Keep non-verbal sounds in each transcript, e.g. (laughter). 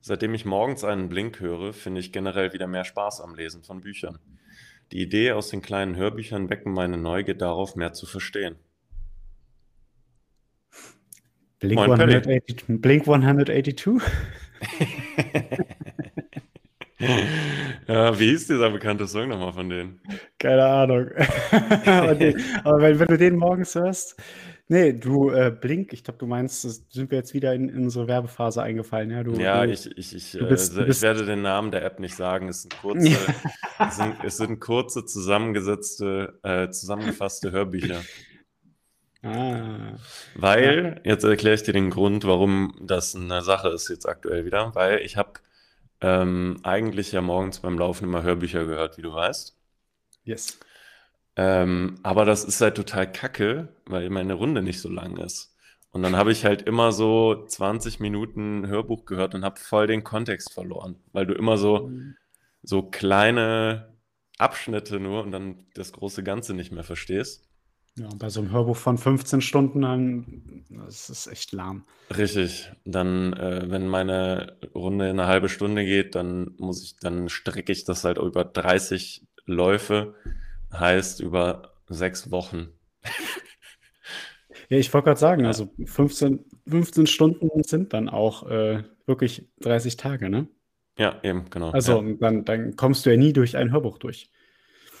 Seitdem ich morgens einen Blink höre, finde ich generell wieder mehr Spaß am Lesen von Büchern. Die Idee aus den kleinen Hörbüchern wecken meine Neugier darauf, mehr zu verstehen. Blink, Moin, 182, Blink 182? (laughs) ja, wie hieß dieser bekannte Song nochmal von denen? Keine Ahnung. (laughs) aber, den, aber wenn, wenn, du den morgens hörst, nee, du, äh, Blink, ich glaube, du meinst, sind wir jetzt wieder in, in unsere Werbephase eingefallen, ja? Du, ja, du, ich, ich, ich, bist, äh, ich werde den Namen der App nicht sagen. Es sind (laughs) kurze, es sind, es sind kurze zusammengesetzte, äh, zusammengefasste Hörbücher. Ah. Weil, jetzt erkläre ich dir den Grund, warum das eine Sache ist jetzt aktuell wieder, weil ich habe ähm, eigentlich ja morgens beim Laufen immer Hörbücher gehört, wie du weißt. Yes. Ähm, aber das ist halt total kacke, weil meine Runde nicht so lang ist. Und dann habe ich halt immer so 20 Minuten Hörbuch gehört und habe voll den Kontext verloren, weil du immer so, mhm. so kleine Abschnitte nur und dann das große Ganze nicht mehr verstehst. Ja, bei so einem Hörbuch von 15 Stunden, dann, das ist echt lahm. Richtig. Dann, äh, wenn meine Runde eine halbe Stunde geht, dann muss ich, dann strecke ich das halt über 30 Läufe, heißt über sechs Wochen. Ja, ich wollte gerade sagen, ja. also 15, 15 Stunden sind dann auch äh, wirklich 30 Tage, ne? Ja, eben, genau. Also ja. dann, dann kommst du ja nie durch ein Hörbuch durch.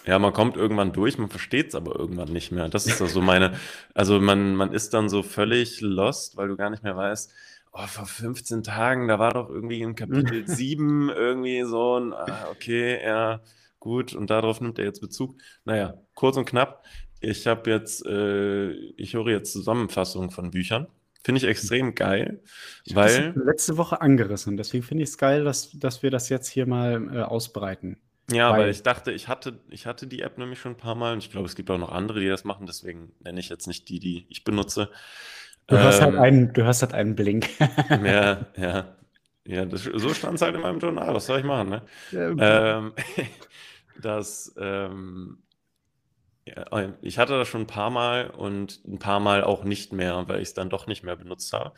Ja, man kommt irgendwann durch, man versteht es aber irgendwann nicht mehr. Das ist so meine, also man, man ist dann so völlig lost, weil du gar nicht mehr weißt, oh, vor 15 Tagen, da war doch irgendwie in Kapitel (laughs) 7 irgendwie so ein, ah, okay, ja, gut, und darauf nimmt er jetzt Bezug. Naja, kurz und knapp, ich habe jetzt, äh, ich höre jetzt Zusammenfassungen von Büchern. Finde ich extrem geil, ich weil. letzte Woche angerissen, deswegen finde ich es geil, dass, dass wir das jetzt hier mal äh, ausbreiten. Ja, weil, weil ich dachte, ich hatte, ich hatte die App nämlich schon ein paar Mal und ich glaube, es gibt auch noch andere, die das machen, deswegen nenne ich jetzt nicht die, die ich benutze. Du ähm, hast halt ähm, einen, du hast halt einen Blink. ja, (laughs) ja. Ja, das, so stand es halt in meinem Journal. Was soll ich machen, ne? Ja, ähm, (laughs) das, ähm, ja, ich hatte das schon ein paar Mal und ein paar Mal auch nicht mehr, weil ich es dann doch nicht mehr benutzt habe.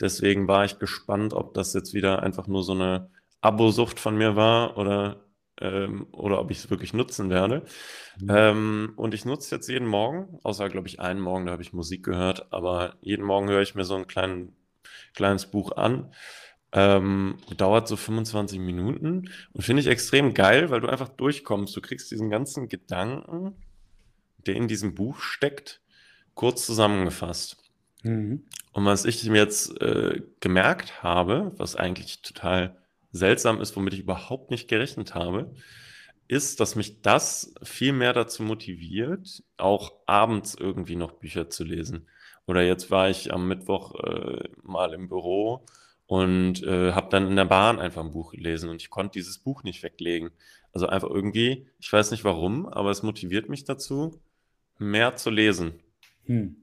Deswegen war ich gespannt, ob das jetzt wieder einfach nur so eine Abo-Sucht von mir war oder ähm, oder ob ich es wirklich nutzen werde. Mhm. Ähm, und ich nutze jetzt jeden Morgen, außer glaube ich einen Morgen, da habe ich Musik gehört, aber jeden Morgen höre ich mir so ein klein, kleines Buch an. Ähm, dauert so 25 Minuten und finde ich extrem geil, weil du einfach durchkommst. Du kriegst diesen ganzen Gedanken, der in diesem Buch steckt, kurz zusammengefasst. Mhm. Und was ich mir jetzt äh, gemerkt habe, was eigentlich total seltsam ist, womit ich überhaupt nicht gerechnet habe, ist, dass mich das viel mehr dazu motiviert, auch abends irgendwie noch Bücher zu lesen. Oder jetzt war ich am Mittwoch äh, mal im Büro und äh, habe dann in der Bahn einfach ein Buch gelesen und ich konnte dieses Buch nicht weglegen. Also einfach irgendwie, ich weiß nicht warum, aber es motiviert mich dazu, mehr zu lesen. Hm.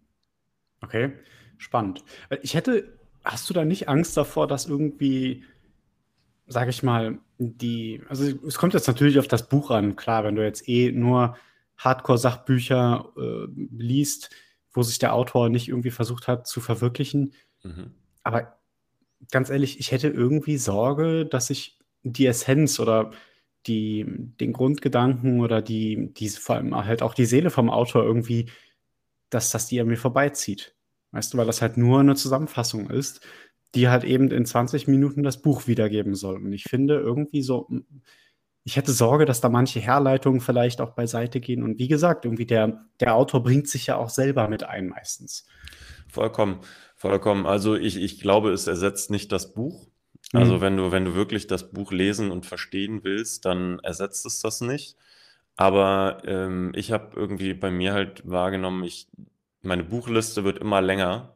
Okay, spannend. Ich hätte, hast du da nicht Angst davor, dass irgendwie sage ich mal, die, also es kommt jetzt natürlich auf das Buch an, klar, wenn du jetzt eh nur Hardcore-Sachbücher äh, liest, wo sich der Autor nicht irgendwie versucht hat zu verwirklichen. Mhm. Aber ganz ehrlich, ich hätte irgendwie Sorge, dass ich die Essenz oder die, den Grundgedanken oder die, die, vor allem halt auch die Seele vom Autor irgendwie, dass das die an mir vorbeizieht. Weißt du, weil das halt nur eine Zusammenfassung ist die halt eben in 20 Minuten das Buch wiedergeben soll. Und ich finde irgendwie so, ich hätte Sorge, dass da manche Herleitungen vielleicht auch beiseite gehen. Und wie gesagt, irgendwie der, der Autor bringt sich ja auch selber mit ein meistens. Vollkommen, vollkommen. Also ich, ich glaube, es ersetzt nicht das Buch. Also mhm. wenn du, wenn du wirklich das Buch lesen und verstehen willst, dann ersetzt es das nicht. Aber ähm, ich habe irgendwie bei mir halt wahrgenommen, ich, meine Buchliste wird immer länger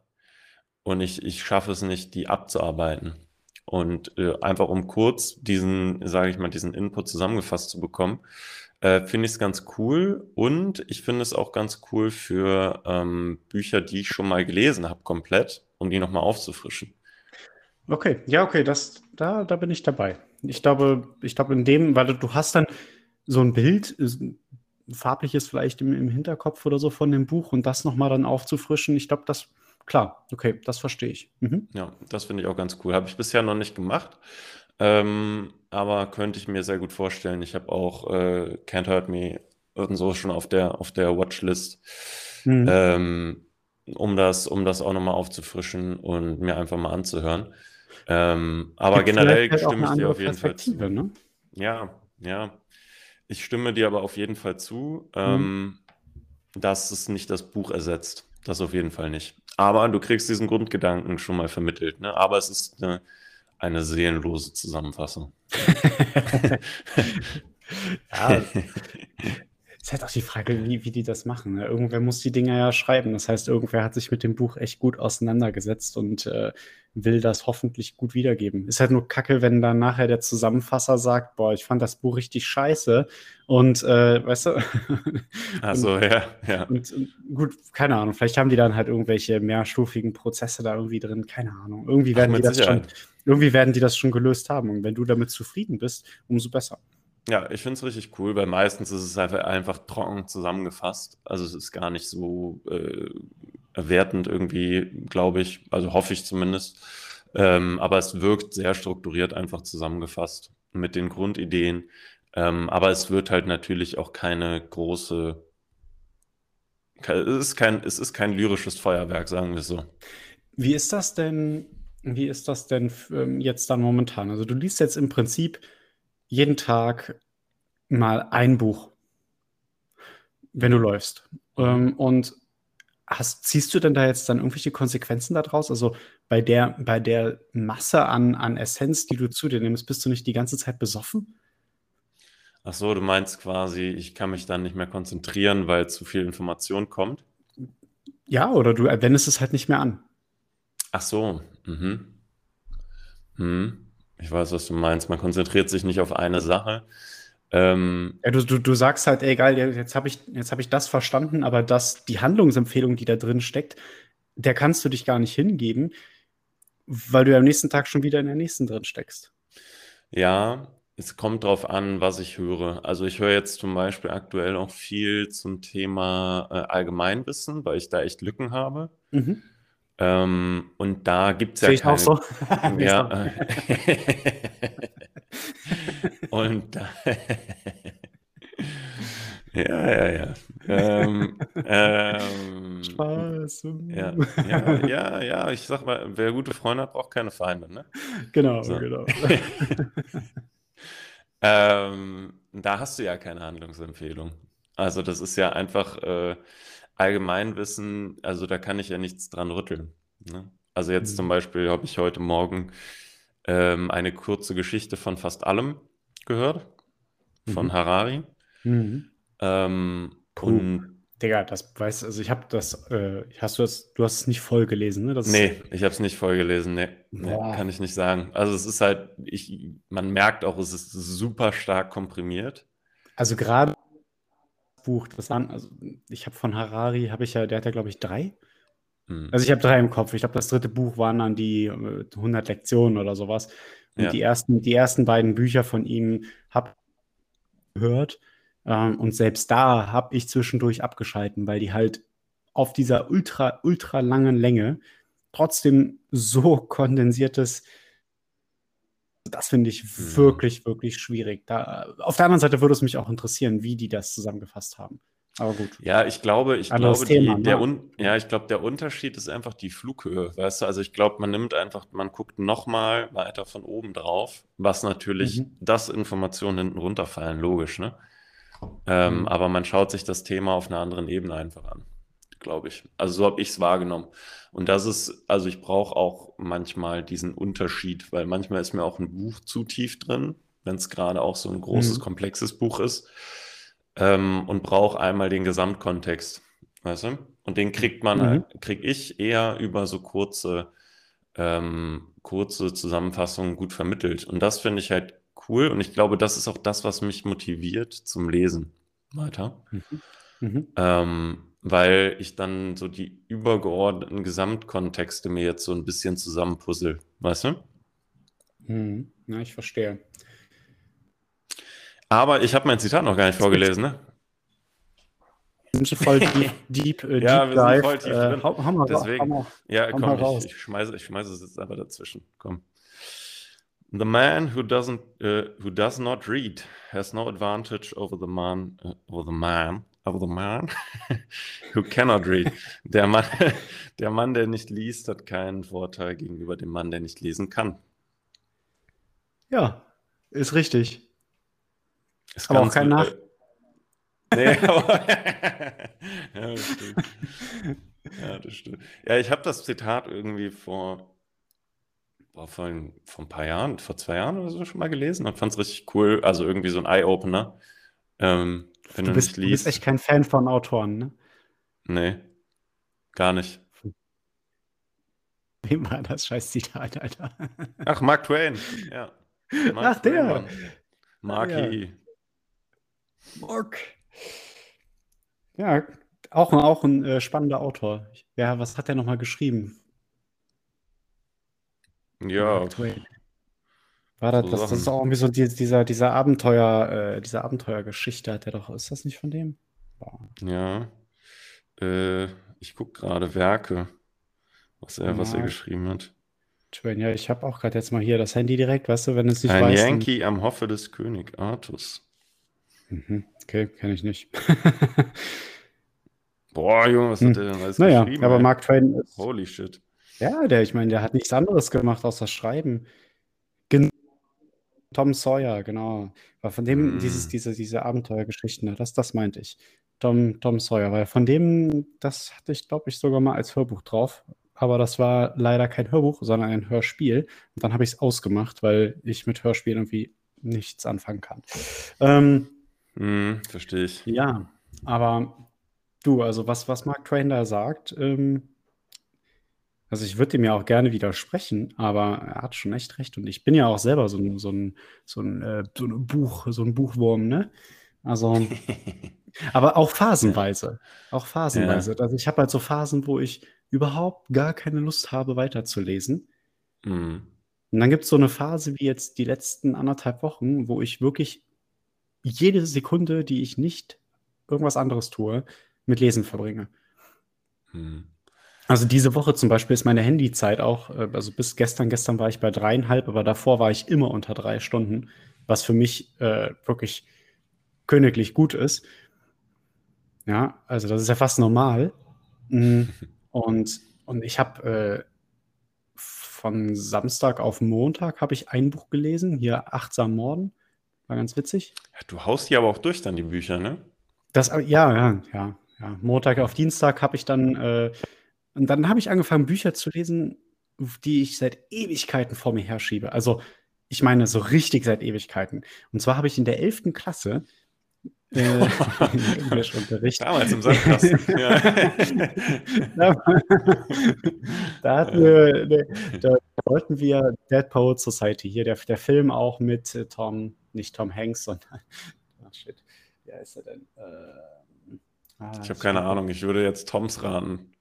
und ich, ich schaffe es nicht, die abzuarbeiten. Und äh, einfach um kurz diesen, sage ich mal, diesen Input zusammengefasst zu bekommen, äh, finde ich es ganz cool. Und ich finde es auch ganz cool für ähm, Bücher, die ich schon mal gelesen habe, komplett, um die nochmal aufzufrischen. Okay, ja, okay, das, da, da bin ich dabei. Ich glaube, ich glaube, in dem, weil du, hast dann so ein Bild, farbliches vielleicht im, im Hinterkopf oder so von dem Buch und das nochmal dann aufzufrischen, ich glaube, das Klar, okay, das verstehe ich. Mhm. Ja, das finde ich auch ganz cool. Habe ich bisher noch nicht gemacht. ähm, aber könnte ich mir sehr gut vorstellen. Ich habe auch äh, Can't Hurt Me und so schon auf der, auf der Watchlist, mhm. ähm, um, das, um das auch nochmal aufzufrischen und mir einfach mal anzuhören. Ähm, aber Gibt generell halt stimme ich dir auf jeden Fall zu. Ne? Ja, ja. Ich stimme dir aber auf jeden Fall zu, mhm. dass es nicht das Buch ersetzt. Das auf jeden Fall nicht. Aber du kriegst diesen Grundgedanken schon mal vermittelt. Ne? Aber es ist eine, eine seelenlose Zusammenfassung. (laughs) ja, ist halt auch die Frage, wie, wie die das machen. Ne? Irgendwer muss die Dinger ja schreiben. Das heißt, irgendwer hat sich mit dem Buch echt gut auseinandergesetzt und äh, will das hoffentlich gut wiedergeben. Ist halt nur kacke, wenn dann nachher der Zusammenfasser sagt, boah, ich fand das Buch richtig scheiße. Und äh, weißt du? Also ja, ja. Und, und, gut, keine Ahnung, vielleicht haben die dann halt irgendwelche mehrstufigen Prozesse da irgendwie drin, keine Ahnung. Irgendwie werden Ach, die das schon, irgendwie werden die das schon gelöst haben. Und wenn du damit zufrieden bist, umso besser. Ja, ich finde es richtig cool, weil meistens ist es einfach, einfach trocken zusammengefasst. Also es ist gar nicht so äh, wertend irgendwie, glaube ich, also hoffe ich zumindest. Ähm, aber es wirkt sehr strukturiert einfach zusammengefasst mit den Grundideen. Ähm, aber es wird halt natürlich auch keine große, es ist kein, es ist kein lyrisches Feuerwerk, sagen wir so. Wie ist das denn, wie ist das denn ähm, jetzt dann momentan? Also du liest jetzt im Prinzip jeden Tag mal ein Buch, wenn du läufst. Ähm, und hast, ziehst du denn da jetzt dann irgendwelche Konsequenzen daraus? Also bei der, bei der Masse an, an Essenz, die du zu dir nimmst, bist du nicht die ganze Zeit besoffen? Ach so, du meinst quasi, ich kann mich dann nicht mehr konzentrieren, weil zu viel Information kommt? Ja, oder du wendest es halt nicht mehr an. Ach so, mhm. Hm. Ich weiß, was du meinst. Man konzentriert sich nicht auf eine Sache. Ähm, ja, du, du, du sagst halt, egal, jetzt habe ich, hab ich das verstanden, aber das, die Handlungsempfehlung, die da drin steckt, der kannst du dich gar nicht hingeben, weil du ja am nächsten Tag schon wieder in der nächsten drin steckst. Ja, es kommt drauf an, was ich höre. Also ich höre jetzt zum Beispiel aktuell auch viel zum Thema äh, Allgemeinwissen, weil ich da echt Lücken habe. Mhm. Ähm, und da gibt es ja Sehe ich keine, auch so. (laughs) ja, (laughs) und da, (laughs) ja, ja, ja. Ähm, ähm, Spaß. Ja, ja, ja, ja, ich sag mal, wer gute Freunde hat, braucht keine Feinde, ne? Genau, so. genau. ähm, da hast du ja keine Handlungsempfehlung. Also das ist ja einfach, äh, Allgemeinwissen, also da kann ich ja nichts dran rütteln. Ne? Also jetzt mhm. zum Beispiel habe ich heute Morgen ähm, eine kurze Geschichte von fast allem gehört, von mhm. Harari. Mhm. Ähm, cool. Und Digga, das weiß, also ich habe das, äh, hast du das, du hast es nicht voll gelesen, ne? Das nee, ich habe es nicht voll gelesen, nee, nee, kann ich nicht sagen. Also es ist halt, ich, man merkt auch, es ist super stark komprimiert. Also gerade Buch, das waren, also ich habe von Harari, habe ich ja, der hat ja, glaube ich, drei. Hm. Also ich habe drei im Kopf. Ich glaube, das dritte Buch waren dann die 100 äh, Lektionen oder sowas. Und ja. die, ersten, die ersten beiden Bücher von ihm habe ich gehört. Ähm, und selbst da habe ich zwischendurch abgeschalten, weil die halt auf dieser ultra, ultra langen Länge trotzdem so kondensiertes das finde ich mhm. wirklich, wirklich schwierig. Da, auf der anderen Seite würde es mich auch interessieren, wie die das zusammengefasst haben. Aber gut. Ja, ich glaube, ich glaube, Thema, die, der, ne? ja, ich glaube, der Unterschied ist einfach die Flughöhe. Weißt du, also ich glaube, man nimmt einfach, man guckt nochmal weiter von oben drauf, was natürlich, mhm. dass Informationen hinten runterfallen, logisch, ne? Ähm, mhm. Aber man schaut sich das Thema auf einer anderen Ebene einfach an glaube ich. Also so habe ich es wahrgenommen. Und das ist, also ich brauche auch manchmal diesen Unterschied, weil manchmal ist mir auch ein Buch zu tief drin, wenn es gerade auch so ein großes, mhm. komplexes Buch ist. Ähm, und brauche einmal den Gesamtkontext. Weißt du? Und den kriegt man, mhm. kriege ich eher über so kurze, ähm, kurze Zusammenfassungen gut vermittelt. Und das finde ich halt cool. Und ich glaube, das ist auch das, was mich motiviert zum Lesen weiter. Mhm. Mhm. Ähm, weil ich dann so die übergeordneten Gesamtkontexte mir jetzt so ein bisschen zusammenpuzzle, weißt du? Hm, ja, ich verstehe. Aber ich habe mein Zitat noch gar nicht vorgelesen, ne? Wir sind voll deep, (laughs) deep, äh, ja, wir sind voll tief äh, drin. Äh, Deswegen, hau, hau, ja, komm, ich, ich, schmeiße, ich schmeiße es jetzt einfach dazwischen. Komm. The man who doesn't, uh, who does not read has no advantage over the man, uh, over the man, over the man (laughs) who cannot read. Der Mann, (laughs) der Mann, der nicht liest, hat keinen Vorteil gegenüber dem Mann, der nicht lesen kann. Ja, ist richtig. Ist Aber auch kein Nach. Nee, (laughs) aber ja, das stimmt. Ja, das stimmt. Ja, ich habe das Zitat irgendwie vor, boah, vor, ein, vor ein paar Jahren, vor zwei Jahren oder so schon mal gelesen und fand es richtig cool. Also irgendwie so ein Eye-Opener. Ähm, wenn Du du bist, du bist echt kein Fan von Autoren, ne? Nee, gar nicht. (laughs) Wem war das scheiß Zitat, Alter? Ach, Mark Twain. Ja. (laughs) Mark Ach, Twain, der. Mann. Ja. Marky. Mark. Ja, auch, auch ein äh, spannender Autor. Ja, was hat er nochmal geschrieben? Ja, Mark Twain. War das, so das, das ist auch irgendwie so die, dieser, dieser Abenteuer, äh, diese Abenteuergeschichte hat er doch. Ist das nicht von dem? Boah. Ja. Äh, ich gucke gerade Werke, was er, was er geschrieben hat. Twain. Ja, ich habe auch gerade jetzt mal hier das Handy direkt, weißt du, wenn es nicht Ein weiß, dann. Yankee am Hofe des König Artus. Mhm. Okay, kenne ich nicht. (laughs) Boah, Junge, was hat Hm. der denn alles Naja, geschrieben, aber ey? Mark Twain ist, Holy shit. ja, der, ich meine, der hat nichts anderes gemacht außer Schreiben. Tom Sawyer, genau. Weil von dem, dieses, Hm. diese, diese Abenteuergeschichten, ne, das, das meinte ich. Tom, Tom Sawyer, weil von dem, das hatte ich, glaube ich, sogar mal als Hörbuch drauf. Aber das war leider kein Hörbuch, sondern ein Hörspiel. Und dann habe ich es ausgemacht, weil ich mit Hörspielen irgendwie nichts anfangen kann. Ähm, Hm, verstehe ich. ja, aber du, also was, was Mark Twain da sagt, ähm, also ich würde dem ja auch gerne widersprechen, aber er hat schon echt recht. Und ich bin ja auch selber so ein, so ein, so ein, äh, so ein Buch, so ein Buchwurm, ne? Also, (laughs) aber auch phasenweise. Auch phasenweise. Ja. Also ich habe halt so Phasen, wo ich überhaupt gar keine Lust habe, weiterzulesen. Hm. Und dann gibt es so eine Phase wie jetzt die letzten anderthalb Wochen, wo ich wirklich jede Sekunde, die ich nicht irgendwas anderes tue, mit Lesen verbringe. Hm. Also diese Woche zum Beispiel ist meine Handyzeit auch, äh, also bis gestern, gestern war ich bei dreieinhalb, aber davor war ich immer unter drei Stunden, was für mich äh, wirklich königlich gut ist. Ja, also das ist ja fast normal. Mm, (laughs) Und, und ich habe äh, von Samstag auf Montag habe ich ein Buch gelesen, hier Achtsam Morden, war ganz witzig. Ja, du haust die aber auch durch dann, die Bücher, ne? Das, ja, ja, ja, ja. Montag auf Dienstag habe ich dann, äh, und dann habe ich angefangen, Bücher zu lesen, die ich seit Ewigkeiten vor mir herschiebe. Also, ich meine, so richtig seit Ewigkeiten. Und zwar habe ich in der 11. Klasse äh, (laughs) Englischunterricht. Damals im Sandkasten. (laughs) ja. da, da, hatten wir, ne, da wollten wir Dead Poet Society, hier der, der Film auch mit äh, Tom, nicht Tom Hanks, sondern, ach (laughs) shit, wie heißt er denn? Ähm, ah, Ich habe keine Ahnung, ich würde jetzt Toms raten.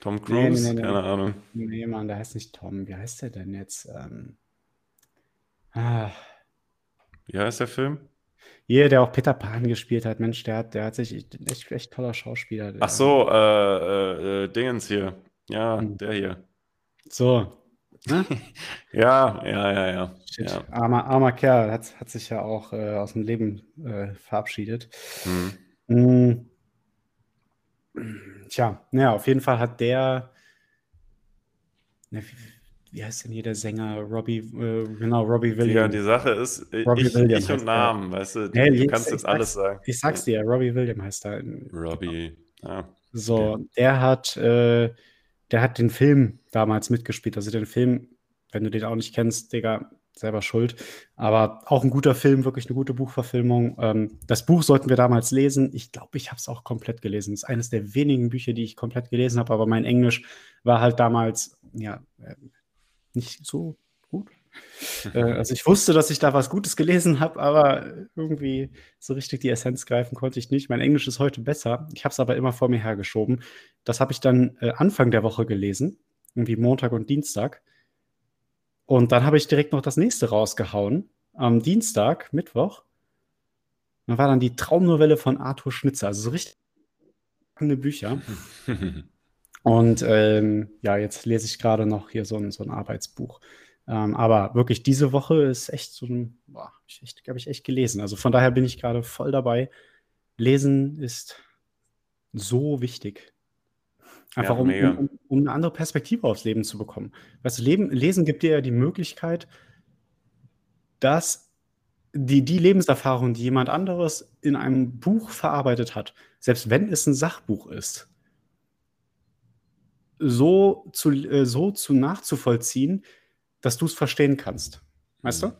Tom Cruise? nee, nee, nee. Keine Ahnung. Nee, Mann, der heißt nicht Tom. Wie heißt der denn jetzt? Ähm, ah, Wie heißt der Film? hier, der auch Peter Pan gespielt hat. Mensch, der hat, der hat sich echt, echt toller Schauspieler. Ach so, äh, äh, äh, Dingens hier. Ja, Hm. der hier. So. Ne? (laughs) Ja, ja, ja, ja. Ja. Armer, armer Kerl, hat, hat sich ja auch äh, aus dem Leben äh, verabschiedet. Hm. Mm. Tja, naja, auf jeden Fall hat der, ne, wie, wie heißt denn hier der Sänger? Robbie, äh, genau, Robbie Ja, Williams. die Sache ist, Robbie ich, Williams ich und der. Namen, weißt du, Nee, du ich- kannst jetzt alles sagen. Ich sag's dir, Robbie Williams heißt er. Robbie, ja. So, Okay. der hat, äh, der hat den Film damals mitgespielt. Also den Film, wenn du den auch nicht kennst, Digga, selber schuld. Aber auch ein guter Film, wirklich eine gute Buchverfilmung. Ähm, das Buch sollten wir damals lesen. Ich glaube, ich habe es auch komplett gelesen. Das ist eines der wenigen Bücher, die ich komplett gelesen habe. Aber mein Englisch war halt damals, ja, äh, nicht so gut. (laughs) Äh, also ich wusste, dass ich da was Gutes gelesen habe, aber irgendwie so richtig die Essenz greifen konnte ich nicht. Mein Englisch ist heute besser. Ich habe es aber immer vor mir hergeschoben. Das habe ich dann äh, Anfang der Woche gelesen, irgendwie Montag und Dienstag. Und dann habe ich direkt noch das nächste rausgehauen. Am Dienstag, Mittwoch. Da war dann die Traumnovelle von Arthur Schnitzer. Also so richtig Bücher. (laughs) Und ähm, ja, jetzt lese ich gerade noch hier so ein, so ein Arbeitsbuch. Ähm, aber wirklich, diese Woche ist echt so ein, boah, habe ich echt gelesen. Also von daher bin ich gerade voll dabei. Lesen ist so wichtig. Einfach Ja, um, um, um, eine andere Perspektive aufs Leben zu bekommen. Weißt du, Leben, Lesen gibt dir ja die Möglichkeit, dass die, die Lebenserfahrung, die jemand anderes in einem Buch verarbeitet hat, selbst wenn es ein Sachbuch ist, so zu, äh, so zu nachzuvollziehen, dass du es verstehen kannst. Weißt du? Mhm.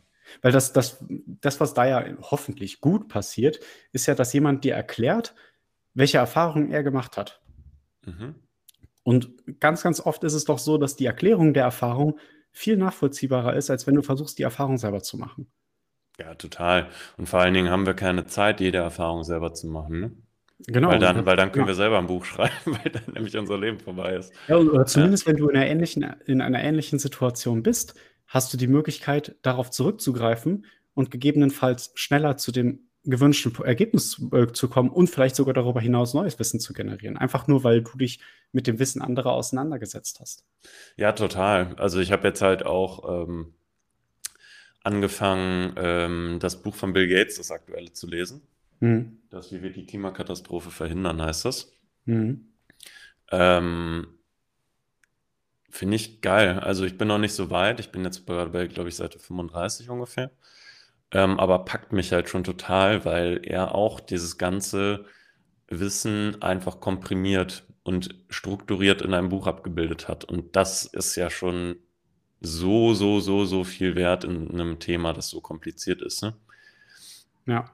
Weil das, das, das, was da ja hoffentlich gut passiert, ist ja, dass jemand dir erklärt, welche Erfahrungen er gemacht hat. Mhm. Und ganz, ganz oft ist es doch so, dass die Erklärung der Erfahrung viel nachvollziehbarer ist, als wenn du versuchst, die Erfahrung selber zu machen. Ja, total. Und vor allen Dingen haben wir keine Zeit, jede Erfahrung selber zu machen, ne? Genau. Weil dann, weil dann können ja. wir selber ein Buch (laughs) schreiben, weil dann nämlich unser Leben vorbei ist. Ja, oder Ja, zumindest, wenn du in einer ähnlichen, in einer ähnlichen Situation bist, hast du die Möglichkeit, darauf zurückzugreifen und gegebenenfalls schneller zu dem gewünschten Ergebnis zu, äh, zu kommen und vielleicht sogar darüber hinaus neues Wissen zu generieren. Einfach nur, weil du dich mit dem Wissen anderer auseinandergesetzt hast. ja, total. Also ich habe jetzt halt auch ähm, angefangen, ähm, das Buch von Bill Gates, das aktuelle, zu lesen. Mhm. Das Wie wir die Klimakatastrophe verhindern, heißt das. Mhm. Ähm, finde ich geil. Also ich bin noch nicht so weit. Ich bin jetzt gerade bei, glaube ich, Seite 35 ungefähr. Ähm, aber packt mich halt schon total, weil er auch dieses ganze Wissen einfach komprimiert und strukturiert in einem Buch abgebildet hat. Und das ist ja schon so, so, so, so viel wert in einem Thema, das so kompliziert ist, ne? Ja.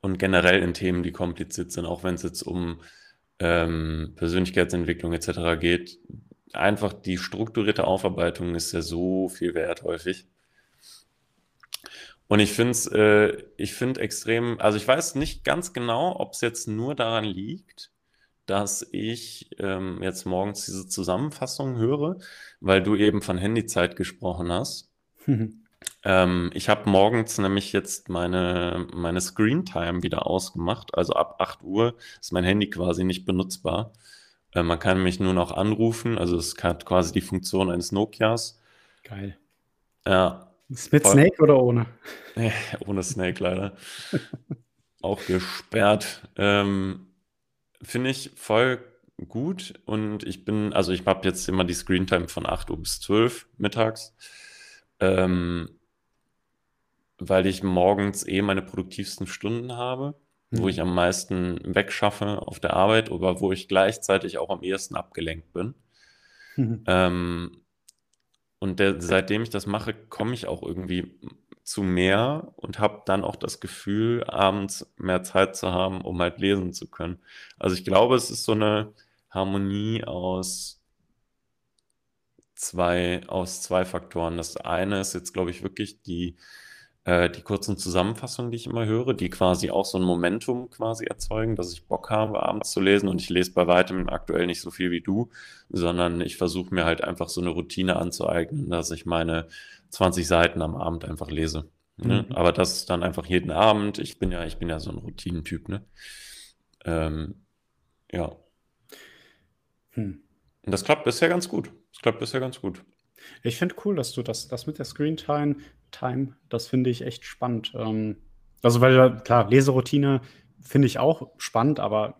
Und generell in Themen, die kompliziert sind, auch wenn es jetzt um ähm, Persönlichkeitsentwicklung etc. geht. Einfach die strukturierte Aufarbeitung ist ja so viel wert häufig. Und ich finde es, äh, ich finde extrem, also ich weiß nicht ganz genau, ob es jetzt nur daran liegt, dass ich ähm, jetzt morgens diese Zusammenfassung höre, weil du eben von Handyzeit gesprochen hast. Ähm, ich habe morgens nämlich jetzt meine, meine Screen-Time wieder ausgemacht. Also ab 8 Uhr ist mein Handy quasi nicht benutzbar. Äh, man kann mich nur noch anrufen. Also es hat quasi die Funktion eines Nokias. Geil. Ja, mit voll. Snake oder ohne? Äh, Ohne Snake leider. (laughs) Auch gesperrt. Ähm, finde ich voll gut. Und ich bin, also ich habe jetzt immer die Screentime von 8 Uhr bis 12 mittags. Ähm, weil ich morgens eh meine produktivsten Stunden habe, wo Hm. ich am meisten wegschaffe auf der Arbeit, aber wo ich gleichzeitig auch am ehesten abgelenkt bin. (laughs) Ähm, und der, seitdem ich das mache, komme ich auch irgendwie zu mehr und habe dann auch das Gefühl, abends mehr Zeit zu haben, um halt lesen zu können. Also ich glaube, es ist so eine Harmonie aus zwei, aus zwei Faktoren. Das eine ist jetzt, glaube ich, wirklich die, äh, die kurzen Zusammenfassungen, die ich immer höre, die quasi auch so ein Momentum quasi erzeugen, dass ich Bock habe, abends zu lesen. Und ich lese bei weitem aktuell nicht so viel wie du, sondern ich versuche mir halt einfach so eine Routine anzueignen, dass ich meine 20 Seiten am Abend einfach lese. Ne? Mhm. Aber das dann einfach jeden Abend. Ich bin ja, ich bin ja so ein Routinentyp, ne? Ähm, ja. Hm. Und das klappt bisher ganz gut. Das klappt bisher ganz gut. Ich finde cool, dass du das, das mit der Screen Time, das finde ich echt spannend. Ähm, also, weil, klar, Leseroutine finde ich auch spannend, aber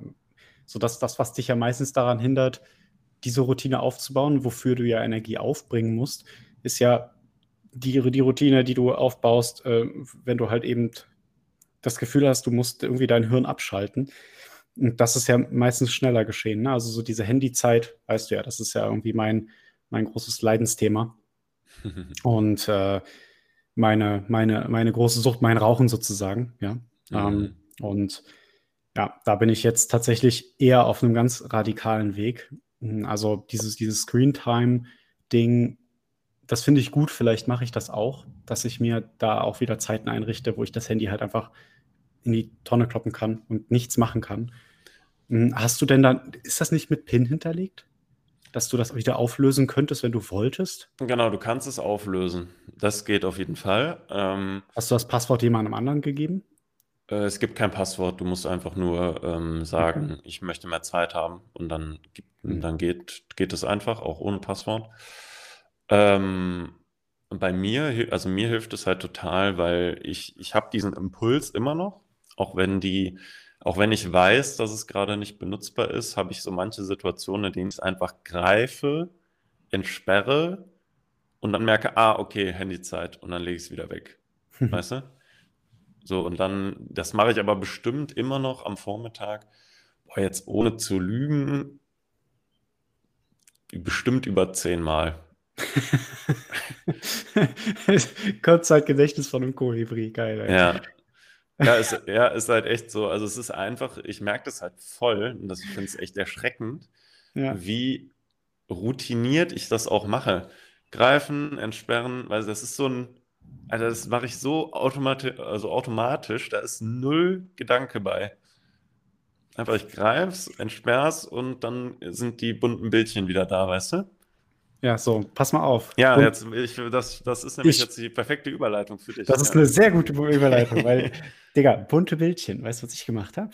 so dass das, was dich ja meistens daran hindert, diese Routine aufzubauen, wofür du ja Energie aufbringen musst, ist ja die, die Routine, die du aufbaust, äh, wenn du halt eben das Gefühl hast, du musst irgendwie dein Hirn abschalten. Und das ist ja meistens schneller geschehen. Ne? Also so diese Handyzeit, weißt du ja, das ist ja irgendwie mein, mein großes Leidensthema. (laughs) Und äh, meine, meine, meine große Sucht, mein Rauchen sozusagen, ja. Ähm, Mhm. und ja, da bin ich jetzt tatsächlich eher auf einem ganz radikalen Weg. Also dieses, dieses Screentime-Ding, das finde ich gut. Vielleicht mache ich das auch, dass ich mir da auch wieder Zeiten einrichte, wo ich das Handy halt einfach in die Tonne kloppen kann und nichts machen kann. Hm, Hast du denn dann, ist das nicht mit PIN hinterlegt? Dass du das wieder auflösen könntest, wenn du wolltest? Genau, du kannst es auflösen. Das geht auf jeden Fall. Ähm, Hast du das Passwort jemandem anderen gegeben? äh, es gibt kein Passwort. Du musst einfach nur ähm, sagen, ich möchte mehr Zeit haben und dann, Mhm. dann geht, geht es einfach, auch ohne Passwort. Ähm, bei mir, also mir hilft es halt total, weil ich, ich habe diesen Impuls immer noch, auch wenn die, auch wenn ich weiß, dass es gerade nicht benutzbar ist, habe ich so manche Situationen, in denen ich es einfach greife, entsperre und dann merke, ah, okay, Handyzeit und dann lege ich es wieder weg. (laughs) weißt du? So, und dann, das mache ich aber bestimmt immer noch am Vormittag. Boah, jetzt ohne zu lügen, bestimmt über zehnmal. (laughs) Kurzzeitgedächtnis von einem Kolibri, geil. Ja. Ja ist, ja, ist halt echt so. Also es ist einfach, ich merke das halt voll und das, ich finde es echt erschreckend, ja. wie routiniert ich das auch mache. Greifen, entsperren, weil das ist so ein, also das mache ich so automati also automatisch, da ist null Gedanke bei. Einfach ich greif's, entsperr's und dann sind die bunten Bildchen wieder da, weißt du? Ja, so, pass mal auf. Ja, und jetzt, ich, das, das ist nämlich ich, jetzt die perfekte Überleitung für dich. Das ist ja. eine sehr gute Überleitung, weil, (laughs) Digga, bunte Bildchen, weißt du, was ich gemacht habe?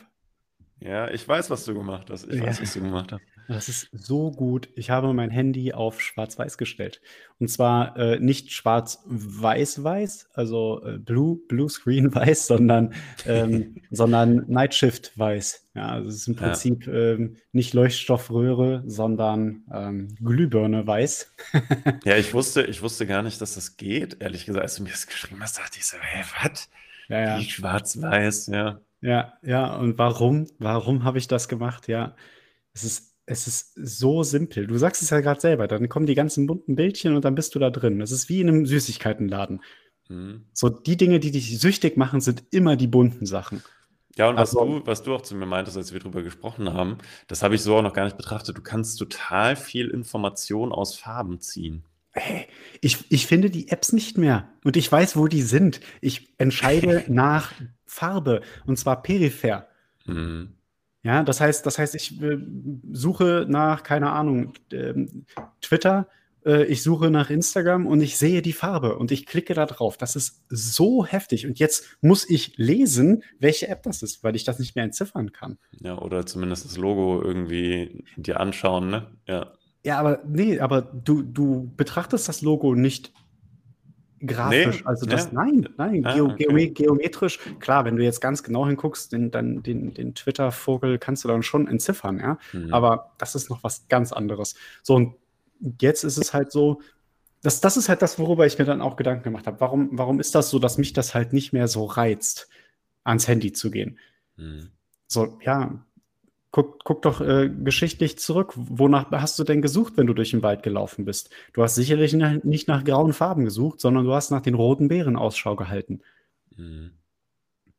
Ja, ich weiß, was du gemacht hast. Ich ja. weiß, was du gemacht hast. Das ist so gut. Ich habe mein Handy auf Schwarz-Weiß gestellt. Und zwar äh, nicht Schwarz-Weiß-Weiß, also äh, Blue, Blue Screen (laughs) Weiß, sondern, ähm, (laughs) sondern Night Shift Weiß. Ja, also es ist im Prinzip ja. ähm, nicht Leuchtstoffröhre, sondern ähm, Glühbirne Weiß. ja, (laughs) ich wusste, ich wusste gar nicht, dass das geht. Ehrlich gesagt, als du mir das geschrieben hast, dachte ich so, hä, was? Ja, ja. Schwarz-weiß, ja. Ja, ja, und warum? Warum habe ich das gemacht? Ja, es ist, es ist so simpel. Du sagst es ja gerade selber, dann kommen die ganzen bunten Bildchen und dann bist du da drin. Es ist wie in einem Süßigkeitenladen. Mhm. So, die Dinge, die dich süchtig machen, sind immer die bunten Sachen. Ja, und was, also, du, was du auch zu mir meintest, als wir drüber gesprochen haben, das habe ich so auch noch gar nicht betrachtet. Du kannst total viel Information aus Farben ziehen. Hey, ich, ich finde die Apps nicht mehr und ich weiß, wo die sind. Ich entscheide (laughs) nach Farbe und zwar peripher. Mhm. Ja, das heißt, das heißt, ich äh, suche nach, keine Ahnung, äh, Twitter, äh, ich suche nach Instagram und ich sehe die Farbe und ich klicke da drauf. Das ist so heftig. Und jetzt muss ich lesen, welche App das ist, weil ich das nicht mehr entziffern kann. Ja, oder zumindest das Logo irgendwie dir anschauen, ne? Ja. Ja, aber nee, aber du, du betrachtest das Logo nicht grafisch. Nee, also das, ja. nein, nein, ah, Geo okay. geometrisch, klar, wenn du jetzt ganz genau hinguckst, den, dann den, den Twitter-Vogel kannst du dann schon entziffern, ja. Mhm. Aber das ist noch was ganz anderes. So, und jetzt ist es halt so, das, das ist halt das, worüber ich mir dann auch Gedanken gemacht habe. Warum, warum ist das so, dass mich das halt nicht mehr so reizt, ans Handy zu gehen? Mhm. So, ja, Guck, guck doch äh, geschichtlich zurück. Wonach hast du denn gesucht, wenn du durch den Wald gelaufen bist? Du hast sicherlich nicht nach grauen Farben gesucht, sondern du hast nach den roten Beeren Ausschau gehalten. Mhm.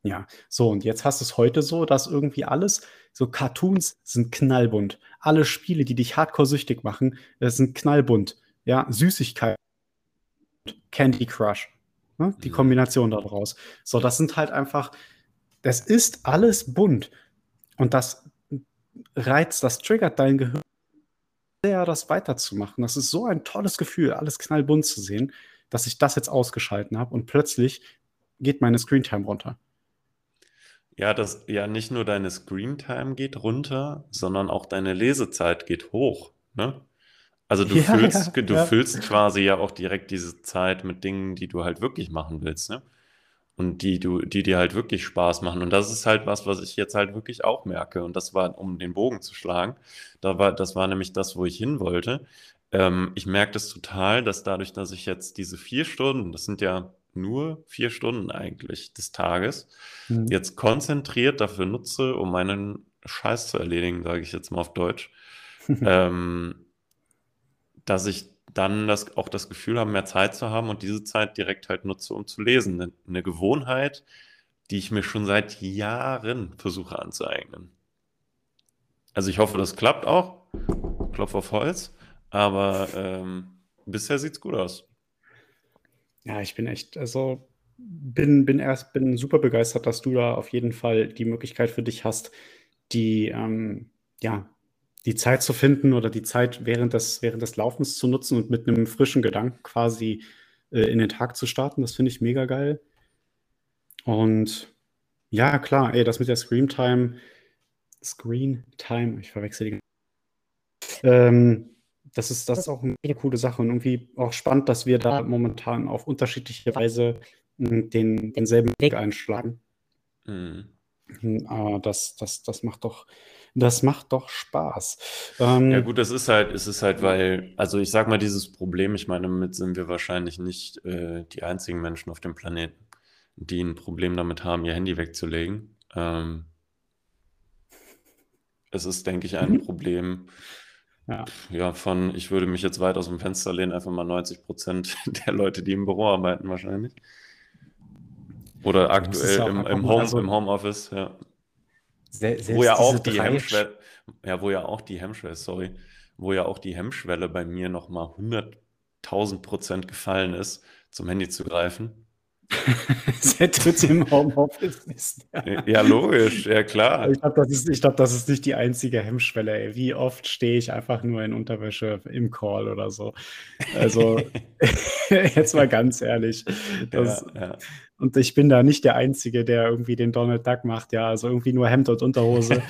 Ja, so, und jetzt hast du es heute so, dass irgendwie alles, so Cartoons sind knallbunt. Alle Spiele, die dich hardcore süchtig machen, äh, sind knallbunt. Ja, Süßigkeit, Candy Crush, ne? die mhm. Kombination daraus. So, das sind halt einfach, das ist alles bunt. Und das reizt, das triggert dein Gehirn sehr, das weiterzumachen. Das ist so ein tolles Gefühl, alles knallbunt zu sehen, dass ich das jetzt ausgeschalten habe und plötzlich geht meine Screentime runter. Ja, das ja nicht nur deine Screentime geht runter, sondern auch deine Lesezeit geht hoch. Ne? Also du, (laughs) ja, füllst, ja, du ja. füllst quasi ja auch direkt diese Zeit mit Dingen, die du halt wirklich machen willst. Ne? Und die du, die dir halt wirklich Spaß machen. Und das ist halt was, was ich jetzt halt wirklich auch merke. Und das war, um den Bogen zu schlagen, da war, das war nämlich das, wo ich hin wollte. Ähm, ich merke das total, dass dadurch, dass ich jetzt diese vier Stunden, das sind ja nur vier Stunden eigentlich des Tages, mhm. jetzt konzentriert dafür nutze, um meinen Scheiß zu erledigen, sage ich jetzt mal auf Deutsch, (laughs) ähm, dass ich dann das, auch das Gefühl haben, mehr Zeit zu haben und diese Zeit direkt halt nutze, um zu lesen. Eine, Gewohnheit, die ich mir schon seit Jahren versuche anzueignen. Also ich hoffe, das klappt auch. Klopf auf Holz. Aber ähm, bisher sieht es gut aus. Ja, ich bin echt, also bin, bin erst, bin super begeistert, dass du da auf jeden Fall die Möglichkeit für dich hast, die ähm, ja, die Zeit zu finden oder die Zeit während des, während des Laufens zu nutzen und mit einem frischen Gedanken quasi äh, in den Tag zu starten. Das finde ich mega geil. Und ja, klar, ey, das mit der Screen Time, Screen Time, ich verwechsel die. Ähm, das ist, das ist auch eine coole Sache und irgendwie auch spannend, dass wir da momentan auf unterschiedliche Weise hm, den, denselben Weg einschlagen. Mhm. Hm, das, das, das macht doch, das macht doch Spaß. Ähm, ja gut, das ist halt, es ist halt, weil, also ich sag mal, dieses Problem, ich meine, damit sind wir wahrscheinlich nicht äh, die einzigen Menschen auf dem Planeten, die ein Problem damit haben, ihr Handy wegzulegen. Ähm, es ist, denke ich, ein mhm. Problem, ja. Ja, von, ich würde mich jetzt weit aus dem Fenster lehnen, einfach mal 90 Prozent (laughs) der Leute, die im Büro arbeiten, wahrscheinlich. Oder aktuell im, im, Home, also, im Homeoffice, ja. Wo ja auch die Hemmschwelle, ja, wo ja auch die Hemmschwelle, sorry, wo ja auch die Hemmschwelle bei mir nochmal 100.000 Prozent gefallen ist, zum Handy zu greifen. (laughs) Seit du im Homeoffice bist. ja, logisch, ja klar. Ich glaube, das, ist, glaub, das ist nicht die einzige Hemmschwelle. Ey. Wie oft stehe ich einfach nur in Unterwäsche im Call oder so? Also, (laughs) (laughs) jetzt mal ganz ehrlich. Das, ja, ja. Und ich bin da nicht der Einzige, der irgendwie den Donald Duck macht, ja. Also irgendwie nur Hemd und Unterhose.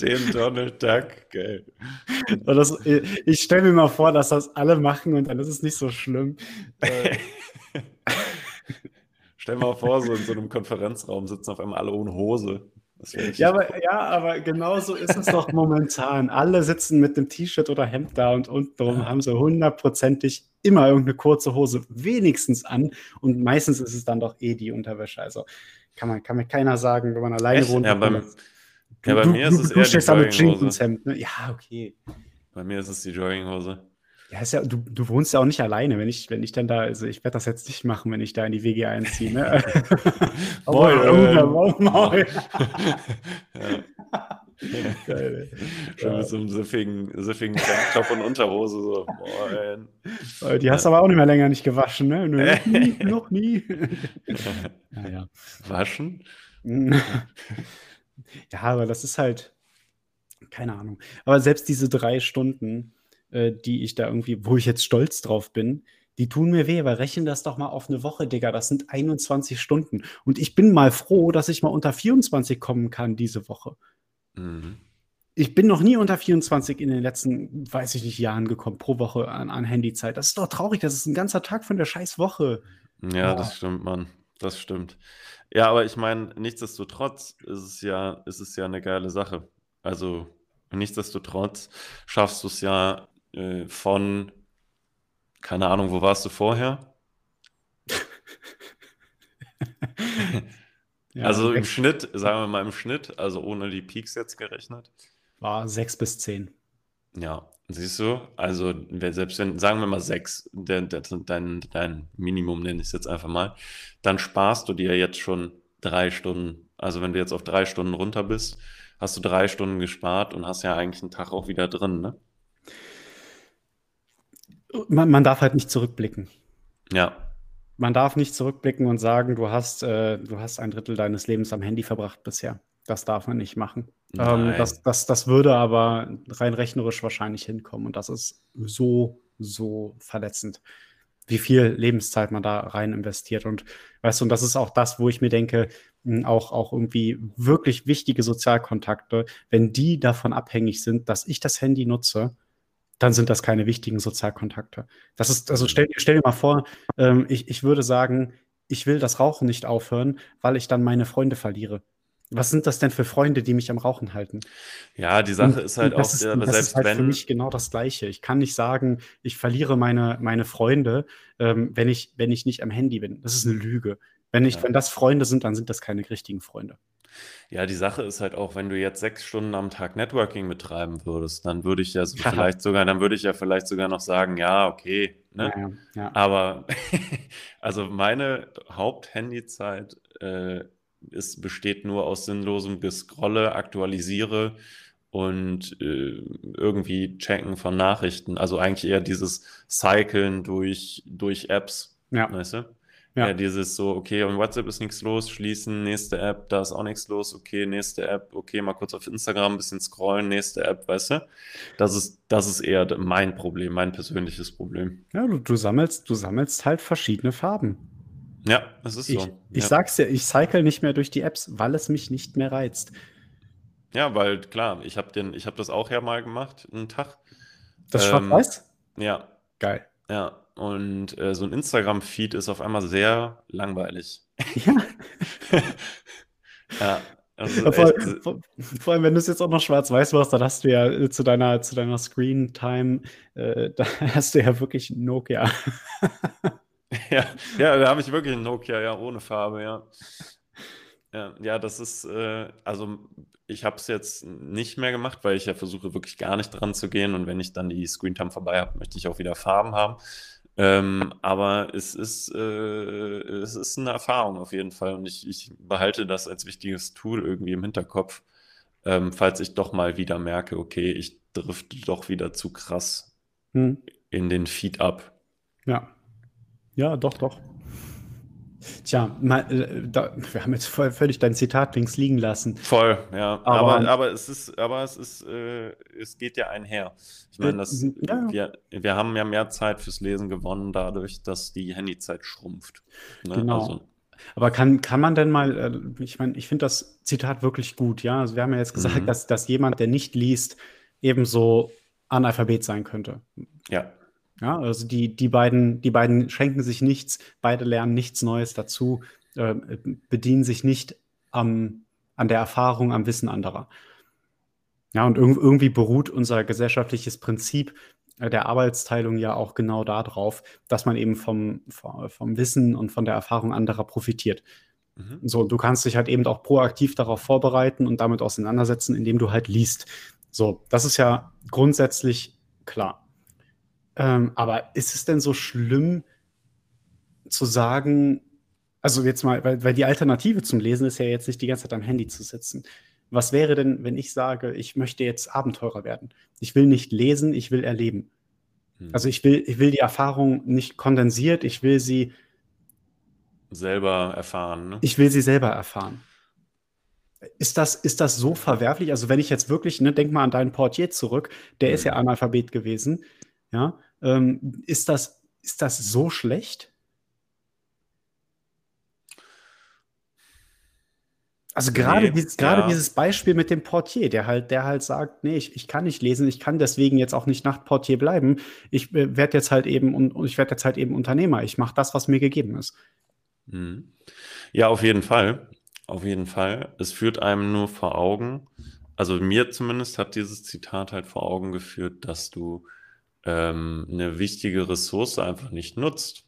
den Donald Duck, geil. Das, ich stelle mir mal vor, dass das alle machen und dann ist es nicht so schlimm. (laughs) Stell mal vor, so in so einem Konferenzraum sitzen auf einmal alle ohne Hose. Ja aber, ja, aber genau so ist es doch momentan. Alle sitzen mit dem T-Shirt oder Hemd da und untenrum ja. haben sie hundertprozentig immer irgendeine kurze Hose wenigstens an und meistens ist es dann doch eh die Unterwäsche. Also kann man kann mir keiner sagen, wenn man alleine Echt? wohnt. Ja, beim, ja, bei du, mir ist es du, eher du die Jogginghose. Ne? Ja, okay. Bei mir ist es die Jogginghose. Ja, ist ja, du, du wohnst ja auch nicht alleine, wenn ich, wenn ich dann da, also ich werde das jetzt nicht machen, wenn ich da in die WG einziehe. Ne? (laughs) moin, moin, moin. (laughs) Geil. Schon mit so einem siffigen, siffigen Tanktop und Unterhose. So. Moin. Äh, die hast du aber auch nicht mehr länger nicht gewaschen, ne? Noch nie. (laughs) Noch nie. naja. Waschen? ja, aber das ist halt, keine Ahnung. Aber selbst diese drei Stunden, äh, die ich da irgendwie, wo ich jetzt stolz drauf bin, die tun mir weh, weil rechnen das doch mal auf eine Woche, Digga. Das sind 21 Stunden. Und ich bin mal froh, dass ich mal unter 24 kommen kann diese Woche. Mhm. Ich bin noch nie unter 24 in den letzten, weiß ich nicht, Jahren gekommen, pro Woche an, an Handyzeit. Das ist doch traurig. Das ist ein ganzer Tag von der scheiß Woche. Ja, oh. das stimmt, Mann. Das stimmt. Ja, aber ich meine, nichtsdestotrotz ist es ja, ist es ja eine geile Sache. Also, nichtsdestotrotz schaffst du es ja äh, von, keine Ahnung, wo warst du vorher? (laughs) ja, also im Schnitt, sagen wir mal im Schnitt, also ohne die Peaks jetzt gerechnet. War sechs bis zehn. Ja, siehst du, also selbst wenn, sagen wir mal sechs, dein, dein, dein Minimum nenne ich es jetzt einfach mal, dann sparst du dir jetzt schon drei Stunden. Also wenn du jetzt auf drei Stunden runter bist, hast du drei Stunden gespart und hast ja eigentlich einen Tag auch wieder drin, ne? Man, man darf halt nicht zurückblicken. Ja. Man darf nicht zurückblicken und sagen, du hast, äh, du hast ein Drittel deines Lebens am Handy verbracht bisher. Das darf man nicht machen. Ähm, das, das, das würde aber rein rechnerisch wahrscheinlich hinkommen. Und das ist so, so verletzend, wie viel Lebenszeit man da rein investiert. Und weißt du, und das ist auch das, wo ich mir denke, hm, auch, auch irgendwie wirklich wichtige Sozialkontakte, wenn die davon abhängig sind, dass ich das Handy nutze, dann sind das keine wichtigen Sozialkontakte. Das ist, also stell, stell dir mal vor, ähm, ich, ich würde sagen, ich will das Rauchen nicht aufhören, weil ich dann meine Freunde verliere. Was sind das denn für Freunde, die mich am Rauchen halten? Ja, die Sache und, ist halt auch, ist, aber das selbst ist halt wenn. für mich genau das Gleiche. Ich kann nicht sagen, ich verliere meine, meine Freunde, ähm, wenn, ich, wenn ich nicht am Handy bin. Das ist eine Lüge. Wenn, ich, ja. wenn das Freunde sind, dann sind das keine richtigen Freunde. Ja, die Sache ist halt auch, wenn du jetzt sechs Stunden am Tag Networking betreiben würdest, dann würde ich ja so vielleicht sogar, dann würde ich ja vielleicht sogar noch sagen, ja, okay, ne? Ja, ja. Aber (laughs) also meine Haupthandyzeit äh, ist, besteht nur aus sinnlosem Gescrolle, aktualisiere und äh, irgendwie checken von Nachrichten. Also eigentlich eher dieses Cyclen durch, durch Apps, ja. weißt du? Ja. ja, dieses so, okay, und WhatsApp ist nichts los, schließen, nächste App, da ist auch nichts los, okay, nächste App, okay, mal kurz auf Instagram ein bisschen scrollen, nächste App, weißt du? Das ist, das ist eher mein Problem, mein persönliches Problem. Ja, du, du sammelst, du sammelst halt verschiedene Farben. Ja, das ist ich, so. Ich ja. sag's dir, ich cycle nicht mehr durch die Apps, weil es mich nicht mehr reizt. Ja, weil klar, ich habe den, ich habe das auch ja mal gemacht, einen Tag. Das Schwarz-Weiß? Ähm, ja. Geil. Ja, und äh, so ein Instagram-Feed ist auf einmal sehr langweilig. Ja. (laughs) ja. Also vor, vor, vor, allem, wenn du es jetzt auch noch schwarz-weiß machst, dann hast du ja äh, zu deiner, zu deiner Screen-Time, äh, (laughs) da hast du ja wirklich Nokia. (laughs) ja, ja, da habe ich wirklich ein Nokia, ja, ohne Farbe, ja. Ja, ja das ist, äh, also ich habe es jetzt nicht mehr gemacht, weil ich ja versuche, wirklich gar nicht dran zu gehen. Und wenn ich dann die Screentime vorbei habe, möchte ich auch wieder Farben haben. Ähm, aber es ist, äh, es ist eine Erfahrung auf jeden Fall. Und ich, ich behalte das als wichtiges Tool irgendwie im Hinterkopf, ähm, falls ich doch mal wieder merke, okay, ich drifte doch wieder zu krass hm. in den Feed ab. Ja. Ja, doch, doch. Tja, mal, äh, da, wir haben jetzt voll, völlig dein Zitat links liegen lassen. Voll, ja. Aber, aber, aber es ist, aber es ist, äh, es geht ja einher. Ich meine, das, äh, ja. wir, wir haben ja mehr Zeit fürs Lesen gewonnen, dadurch, dass die Handyzeit schrumpft. Ne? Genau. Also, aber kann, kann man denn mal, äh, ich meine, ich finde das Zitat wirklich gut, ja. Also wir haben ja jetzt gesagt, mhm. dass, dass jemand, der nicht liest, ebenso Analphabet sein könnte. Ja. Ja, also die, die, beiden, die beiden schenken sich nichts, beide lernen nichts Neues dazu, äh, bedienen sich nicht am, an der Erfahrung, am Wissen anderer. Ja, und irg irgendwie beruht unser gesellschaftliches Prinzip äh, der Arbeitsteilung ja auch genau darauf, dass man eben vom, vom Wissen und von der Erfahrung anderer profitiert. Mhm. So, du kannst dich halt eben auch proaktiv darauf vorbereiten und damit auseinandersetzen, indem du halt liest. So, das ist ja grundsätzlich klar. Ähm, aber ist es denn so schlimm zu sagen, also jetzt mal, weil, weil die Alternative zum Lesen ist ja jetzt nicht die ganze Zeit am Handy zu sitzen. Was wäre denn, wenn ich sage, ich möchte jetzt Abenteurer werden? Ich will nicht lesen, ich will erleben. Hm. Also ich will, ich will die Erfahrung nicht kondensiert, ich will sie selber erfahren. Ne? Ich will sie selber erfahren. Ist das, ist das so verwerflich? Also wenn ich jetzt wirklich, ne, denk mal an deinen Portier zurück, der hm. ist ja Analphabet gewesen. Ja, ähm, ist, das, ist das so schlecht? Also gerade nee, dieses, ja. dieses Beispiel mit dem Portier, der halt, der halt sagt, nee, ich, ich kann nicht lesen, ich kann deswegen jetzt auch nicht Nachtportier bleiben. Ich äh, werde jetzt halt eben und ich werde jetzt halt eben Unternehmer. Ich mache das, was mir gegeben ist. Mhm. Ja, auf jeden Fall. Auf jeden Fall. Es führt einem nur vor Augen, also mir zumindest hat dieses Zitat halt vor Augen geführt, dass du ähm, eine wichtige Ressource einfach nicht nutzt,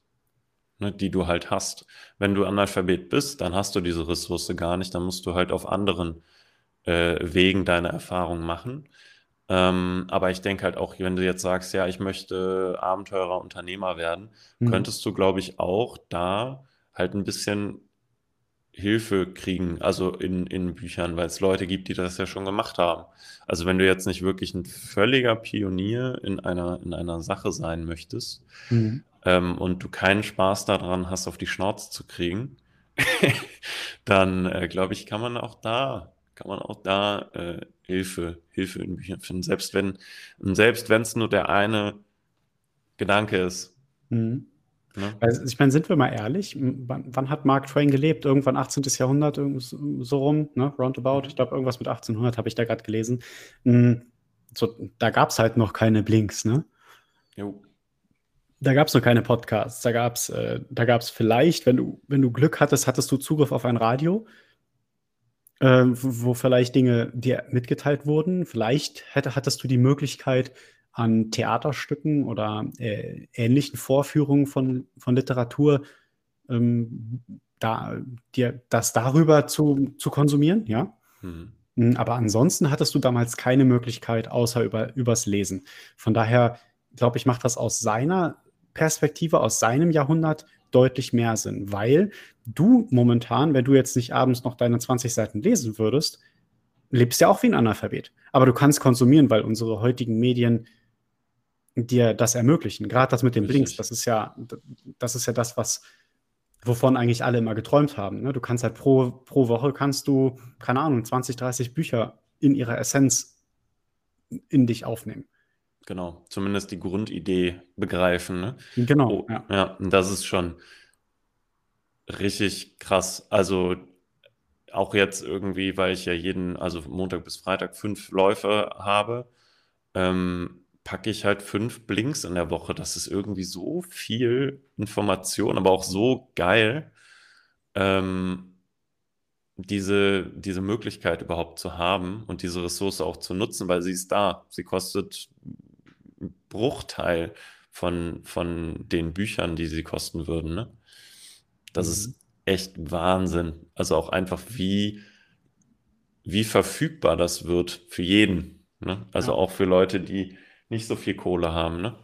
ne, die du halt hast. Wenn du Analphabet bist, dann hast du diese Ressource gar nicht, dann musst du halt auf anderen äh, Wegen deine Erfahrung machen. Ähm, aber ich denke halt auch, wenn du jetzt sagst, ja, ich möchte Abenteurer, Unternehmer werden, mhm. könntest du, glaube ich, auch da halt ein bisschen Hilfe kriegen, also in, in Büchern, weil es Leute gibt, die das ja schon gemacht haben. Also wenn du jetzt nicht wirklich ein völliger Pionier in einer, in einer Sache sein möchtest mhm. ähm, und du keinen Spaß daran hast, auf die Schnauze zu kriegen, (laughs) dann äh, glaube ich, kann man auch da, kann man auch da äh, Hilfe, Hilfe in Büchern finden. Selbst wenn, selbst wenn es nur der eine Gedanke ist. Mhm. Ne? Also ich meine, sind wir mal ehrlich, wann, wann, hat Mark Twain gelebt? Irgendwann 18. Jahrhundert, so rum, ne? Roundabout. Ich glaube, irgendwas mit 1800 habe ich da gerade gelesen. Hm, so, da gab es halt noch keine Blinks, ne? Jo. Da gab es noch keine Podcasts. Da gab es äh, vielleicht, wenn du, wenn du Glück hattest, hattest du Zugriff auf ein Radio, äh, wo vielleicht Dinge dir mitgeteilt wurden. Vielleicht hätte, hattest du die Möglichkeit, an Theaterstücken oder äh, ähnlichen Vorführungen von, von Literatur, ähm, da, dir, das darüber zu, zu konsumieren, ja. Mhm. Hm, aber ansonsten hattest du damals keine Möglichkeit, außer über, übers Lesen. Von daher, glaube ich, macht das aus seiner Perspektive, aus seinem Jahrhundert deutlich mehr Sinn, weil du momentan, wenn du jetzt nicht abends noch deine 20 Seiten lesen würdest, lebst ja auch wie ein Analphabet. Aber du kannst konsumieren, weil unsere heutigen Medien dir das ermöglichen. Gerade das mit den Blinks, das ist ja, das ist ja das, was, wovon eigentlich alle immer geträumt haben. Ne? Du kannst halt pro, pro Woche kannst du, keine Ahnung, 20, 30 Bücher in ihrer Essenz in dich aufnehmen. Genau, zumindest die Grundidee begreifen. Ne? Genau. Oh, ja. ja, und das ist schon richtig krass. Also auch jetzt irgendwie, weil ich ja jeden, also Montag bis Freitag fünf Läufe habe, ähm, packe ich halt fünf Blinks in der Woche. Das ist irgendwie so viel Information, aber auch so geil, ähm, diese, diese Möglichkeit überhaupt zu haben und diese Ressource auch zu nutzen, weil sie ist da. Sie kostet einen Bruchteil von, von den Büchern, die sie kosten würden. Ne? Das mhm. ist echt Wahnsinn. Also auch einfach, wie, wie verfügbar das wird für jeden. Ne? Also ja. auch für Leute, die nicht so viel Kohle haben, ne?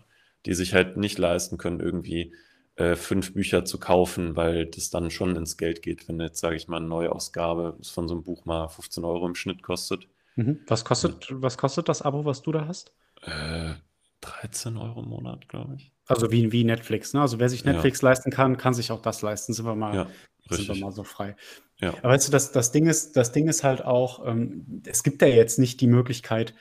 die sich halt nicht leisten können, irgendwie äh, fünf Bücher zu kaufen, weil das dann schon ins Geld geht, wenn jetzt, sage ich mal, eine Neuausgabe von so einem Buch mal 15 Euro im Schnitt kostet. Mhm. Was kostet, was kostet das Abo, was du da hast? Äh, 13 Euro im Monat, glaube ich. Also wie, wie Netflix, ne? Also wer sich Netflix ja. leisten kann, kann sich auch das leisten. Sind wir mal, ja, sind wir mal so frei. Ja. Aber weißt du, das, das, Ding ist, das Ding ist halt auch, ähm, es gibt ja jetzt nicht die Möglichkeit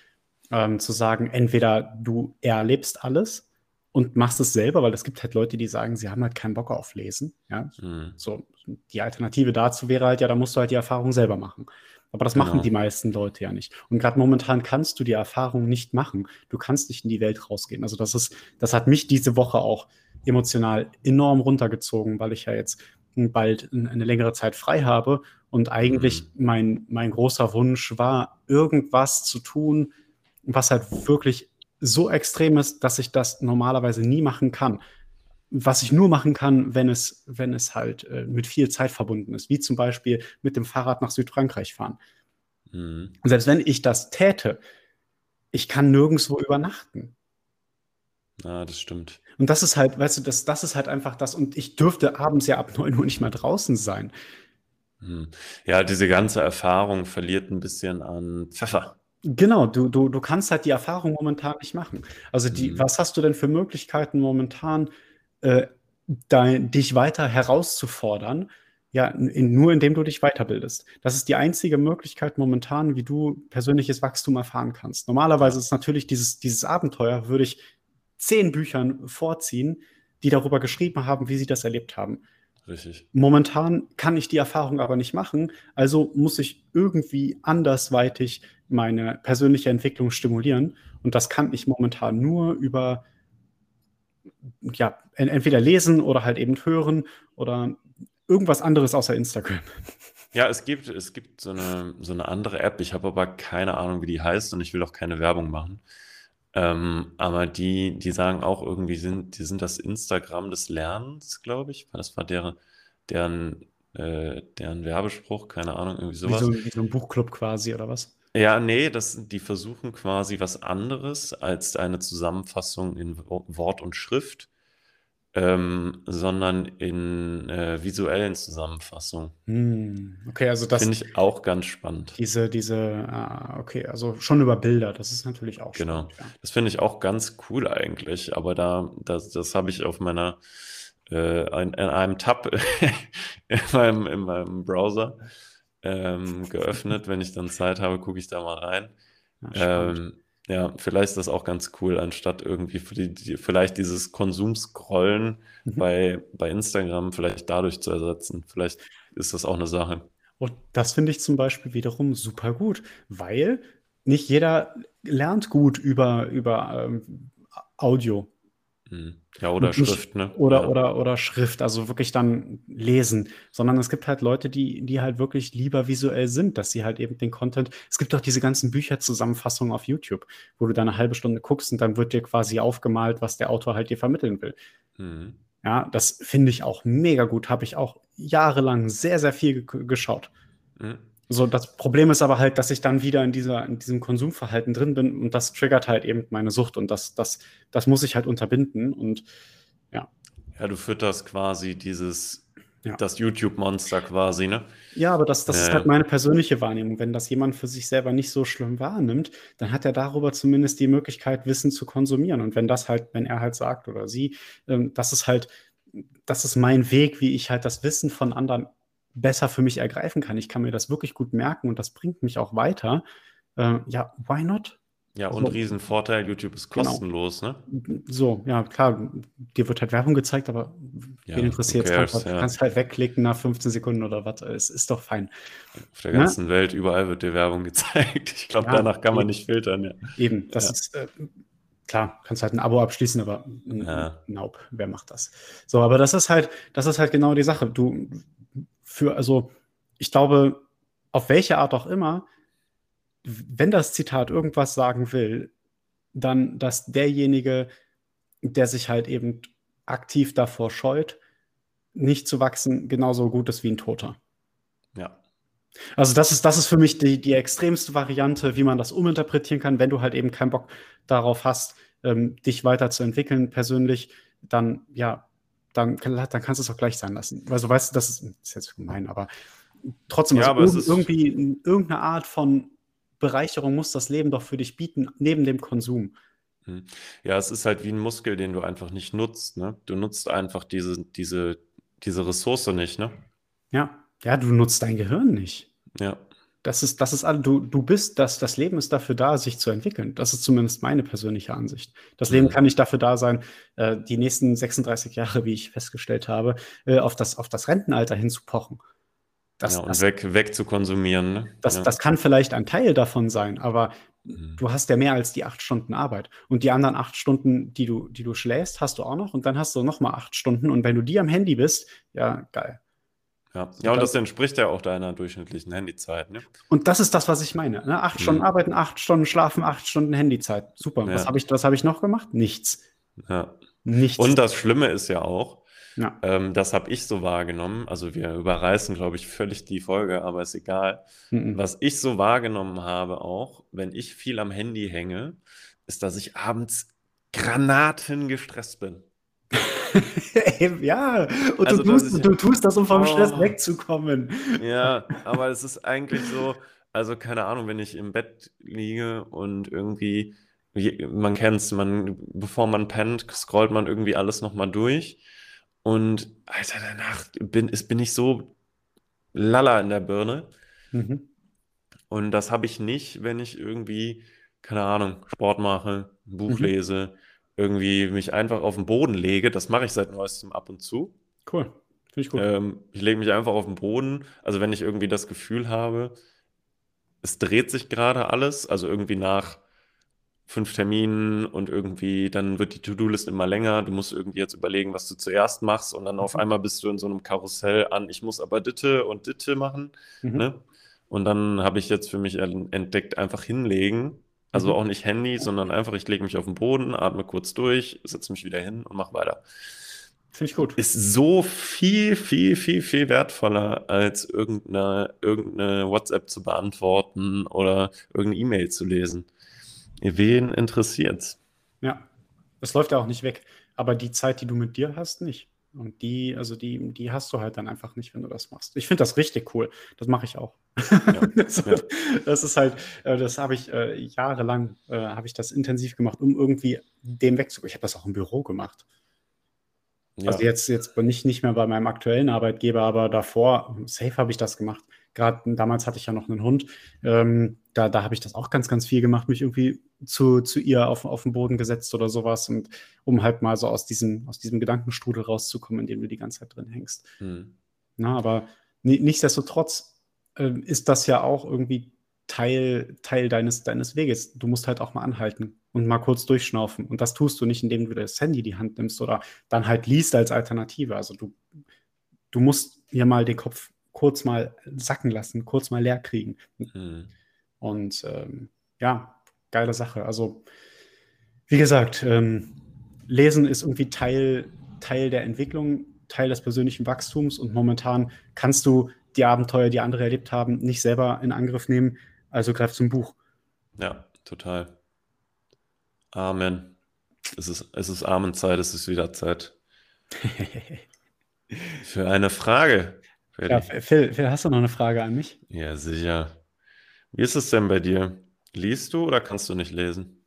ähm, zu sagen, entweder du erlebst alles und machst es selber, weil es gibt halt Leute, die sagen, sie haben halt keinen Bock auf Lesen. Ja? Mhm. So, die Alternative dazu wäre halt, ja, da musst du halt die Erfahrung selber machen. Aber das genau. machen die meisten Leute ja nicht. Und gerade momentan kannst du die Erfahrung nicht machen. Du kannst nicht in die Welt rausgehen. Also das ist, das hat mich diese Woche auch emotional enorm runtergezogen, weil ich ja jetzt bald eine längere Zeit frei habe und eigentlich mhm. mein, mein großer Wunsch war, irgendwas zu tun, was halt wirklich so extrem ist, dass ich das normalerweise nie machen kann was ich nur machen kann, wenn es, wenn es halt äh, mit viel Zeit verbunden ist, wie zum Beispiel mit dem Fahrrad nach Südfrankreich fahren. Mhm. Und selbst wenn ich das täte, ich kann nirgendwo übernachten. Ja, das stimmt. Und das ist halt, weißt du, das, das ist halt einfach das. Und ich dürfte abends ja ab 9 Uhr nicht mehr draußen sein. Mhm. Ja, diese ganze Erfahrung verliert ein bisschen an Pfeffer. Genau, du, du, du kannst halt die Erfahrung momentan nicht machen. Also die, mhm. was hast du denn für Möglichkeiten momentan, äh, dein, dich weiter herauszufordern, ja, in, nur indem du dich weiterbildest. Das ist die einzige Möglichkeit momentan, wie du persönliches Wachstum erfahren kannst. Normalerweise ist natürlich dieses, dieses Abenteuer, würde ich zehn Büchern vorziehen, die darüber geschrieben haben, wie sie das erlebt haben. Richtig. Momentan kann ich die Erfahrung aber nicht machen, also muss ich irgendwie andersweitig meine persönliche Entwicklung stimulieren. Und das kann ich momentan nur über ja, entweder lesen oder halt eben hören oder irgendwas anderes außer Instagram. Ja, es gibt, es gibt so eine, so eine andere App. Ich habe aber keine Ahnung, wie die heißt und ich will auch keine Werbung machen. Ähm, aber die, die sagen auch irgendwie, sind, die sind das Instagram des Lernens, glaube ich. Das war deren, deren, äh, deren Werbespruch, keine Ahnung, irgendwie sowas. Wie so, wie so ein Buchclub quasi, oder was? Ja, nee, das, die versuchen quasi was anderes als eine Zusammenfassung in Wort und Schrift, ähm, sondern in äh, visuellen Zusammenfassungen. Hm, okay, also das Finde ich auch ganz spannend. diese, diese, ah, okay, also schon über Bilder, das ist natürlich auch Genau. spannend, ja. Das finde ich auch ganz cool eigentlich, aber da, das, das habe ich auf meiner, äh, in, in einem Tab (laughs) in meinem, in meinem Browser ähm, geöffnet. Wenn ich dann Zeit habe, gucke ich da mal rein. Ähm, ja, vielleicht ist das auch ganz cool, anstatt irgendwie vielleicht dieses Konsumscrollen mhm. bei, bei Instagram vielleicht dadurch zu ersetzen. Vielleicht ist das auch eine Sache. Und das finde ich zum Beispiel wiederum super gut, weil nicht jeder lernt gut über, über ähm, Audio. Mhm. Ja, oder Schrift, ne? Oder, ja. oder, oder Schrift, also wirklich dann lesen. Sondern es gibt halt Leute, die, die halt wirklich lieber visuell sind, dass sie halt eben den Content. Es gibt auch diese ganzen Bücherzusammenfassungen auf YouTube, wo du dann eine halbe Stunde guckst und dann wird dir quasi aufgemalt, was der Autor halt dir vermitteln will. Mhm. Ja, das finde ich auch mega gut. Habe ich auch jahrelang sehr, sehr viel geschaut. Mhm. So, das Problem ist aber halt, dass ich dann wieder in, dieser, in diesem Konsumverhalten drin bin und das triggert halt eben meine Sucht und das, das, das muss ich halt unterbinden und ja. Ja, du fütterst quasi dieses, ja. das YouTube-Monster quasi, ne? Ja, aber das, das äh. ist halt meine persönliche Wahrnehmung. Wenn das jemand für sich selber nicht so schlimm wahrnimmt, dann hat er darüber zumindest die Möglichkeit, Wissen zu konsumieren. Und wenn das halt, wenn er halt sagt oder sie, ähm, das ist halt, das ist mein Weg, wie ich halt das Wissen von anderen besser für mich ergreifen kann. Ich kann mir das wirklich gut merken und das bringt mich auch weiter. Äh, ja, why not? Ja, und so. Riesenvorteil, YouTube ist genau. kostenlos, genau. ne? So, ja, klar, dir wird halt Werbung gezeigt, aber ja, wen interessiert es? Halt, ja. kannst halt wegklicken nach 15 Sekunden oder was, es ist doch fein. Auf der ganzen ja? Welt, überall wird dir Werbung (laughs) gezeigt. Ich glaube, danach kann man nicht filtern, ja. Eben, das ist, äh, klar, kannst halt ein Abo abschließen, aber ja. nope, wer macht das? So, aber das ist halt, das ist halt genau die Sache. Du, für, also, ich glaube, auf welche Art auch immer, wenn das Zitat irgendwas sagen will, dann, dass derjenige, der sich halt eben aktiv davor scheut, nicht zu wachsen, genauso gut ist wie ein Toter. Ja. Also das ist, das ist für mich die, die extremste Variante, wie man das uminterpretieren kann, wenn du halt eben keinen Bock darauf hast, ähm, dich weiterzuentwickeln persönlich, dann ja, dann, dann kannst du es auch gleich sein lassen. Also weißt du, das ist, das ist jetzt gemein, aber trotzdem, ja, also aber irgendwie irgendeine Art von Bereicherung muss das Leben doch für dich bieten, neben dem Konsum. Hm. Ja, es ist halt wie ein Muskel, den du einfach nicht nutzt. Ne? Du nutzt einfach diese, diese, diese Ressource nicht, ne? Ja. Ja, du nutzt dein Gehirn nicht. Ja. Das ist, das ist du, du bist, das, das Leben ist dafür da, sich zu entwickeln. Das ist zumindest meine persönliche Ansicht. Das Leben kann nicht dafür da sein, äh, die nächsten 36 Jahre, wie ich festgestellt habe, äh, auf, das, auf das Rentenalter hinzupochen. Das, ja, und das, weg, weg zu konsumieren. Ne? Das, ja. das kann vielleicht ein Teil davon sein, aber mhm. du hast ja mehr als die acht Stunden Arbeit. Und die anderen acht Stunden, die du, die du schläfst, hast du auch noch. Und dann hast du noch mal acht Stunden. Und wenn du die am Handy bist, ja, geil. Ja, ja und das entspricht ja auch deiner durchschnittlichen Handyzeit. Ne? Und das ist das, was ich meine. Ne? Acht mhm. Stunden arbeiten, acht Stunden schlafen, acht Stunden Handyzeit. Super. Ja. Was habe ich, hab ich noch gemacht? Nichts. Ja. Nichts. Und das Schlimme ist ja auch, ja. ähm, das habe ich so wahrgenommen. Also wir überreißen, glaube ich, völlig die Folge, aber ist egal. Mhm. Was ich so wahrgenommen habe auch, wenn ich viel am Handy hänge, ist, dass ich abends Granaten gestresst bin. (laughs) ja, und also, du, tust, du tust das, um vom oh, Stress wegzukommen. Ja, aber es ist eigentlich so, also keine Ahnung, wenn ich im Bett liege und irgendwie, man kennt es, man, bevor man pennt, scrollt man irgendwie alles nochmal durch. Und Alter, danach bin, ist, bin ich so lala in der Birne. Mhm. Und das habe ich nicht, wenn ich irgendwie, keine Ahnung, Sport mache, ein Buch mhm. lese irgendwie mich einfach auf den Boden lege. Das mache ich seit neuestem ab und zu. Cool. Finde ich gut. Ähm, ich lege mich einfach auf den Boden. Also wenn ich irgendwie das Gefühl habe, es dreht sich gerade alles, also irgendwie nach fünf Terminen und irgendwie, dann wird die To-Do-List immer länger. Du musst irgendwie jetzt überlegen, was du zuerst machst und dann auf mhm. einmal bist du in so einem Karussell an, ich muss aber Ditte und Ditte machen. Mhm. Ne? Und dann habe ich jetzt für mich entdeckt, einfach hinlegen also mhm. auch nicht Handy, sondern einfach, ich lege mich auf den Boden, atme kurz durch, setze mich wieder hin und mache weiter. Finde ich gut. Ist so viel, viel, viel, viel wertvoller, als irgendeine, irgendeine WhatsApp zu beantworten oder irgendeine E-Mail zu lesen. Wen interessiert's? Ja, das läuft ja auch nicht weg. Aber die Zeit, die du mit dir hast, nicht. Und die, also die, die hast du halt dann einfach nicht, wenn du das machst. Ich finde das richtig cool. Das mache ich auch. Ja, (laughs) das, ja. das, ist halt, äh, das habe ich äh, jahrelang, äh, habe ich das intensiv gemacht, um irgendwie dem wegzukommen. Ich habe das auch im Büro gemacht. Ja. Also jetzt, jetzt nicht, nicht mehr bei meinem aktuellen Arbeitgeber, aber davor, safe habe ich das gemacht. Gerade damals hatte ich ja noch einen Hund. Ähm, da da habe ich das auch ganz, ganz viel gemacht, mich irgendwie zu, zu ihr auf, auf den Boden gesetzt oder sowas und um halt mal so aus diesem, aus diesem Gedankenstrudel rauszukommen, in dem du die ganze Zeit drin hängst. Hm. Na, aber nichtsdestotrotz äh, ist das ja auch irgendwie Teil, Teil deines, deines Weges. Du musst halt auch mal anhalten und mal kurz durchschnaufen. Und das tust du nicht, indem du das Handy in die Hand nimmst oder dann halt liest als Alternative. Also du, du musst hier mal den Kopf kurz mal sacken lassen, kurz mal leer kriegen. Mhm. Und ähm, ja, geile Sache. Also, wie gesagt, ähm, Lesen ist irgendwie Teil, Teil der Entwicklung, Teil des persönlichen Wachstums und momentan kannst du die Abenteuer, die andere erlebt haben, nicht selber in Angriff nehmen. Also greif zum Buch. Ja, total. Amen. Es ist, es ist Amenzeit, es ist wieder Zeit. (laughs) Für eine Frage. Ja, Phil, Phil, hast du noch eine Frage an mich? Ja, sicher. Wie ist es denn bei dir? Liest du oder kannst du nicht lesen?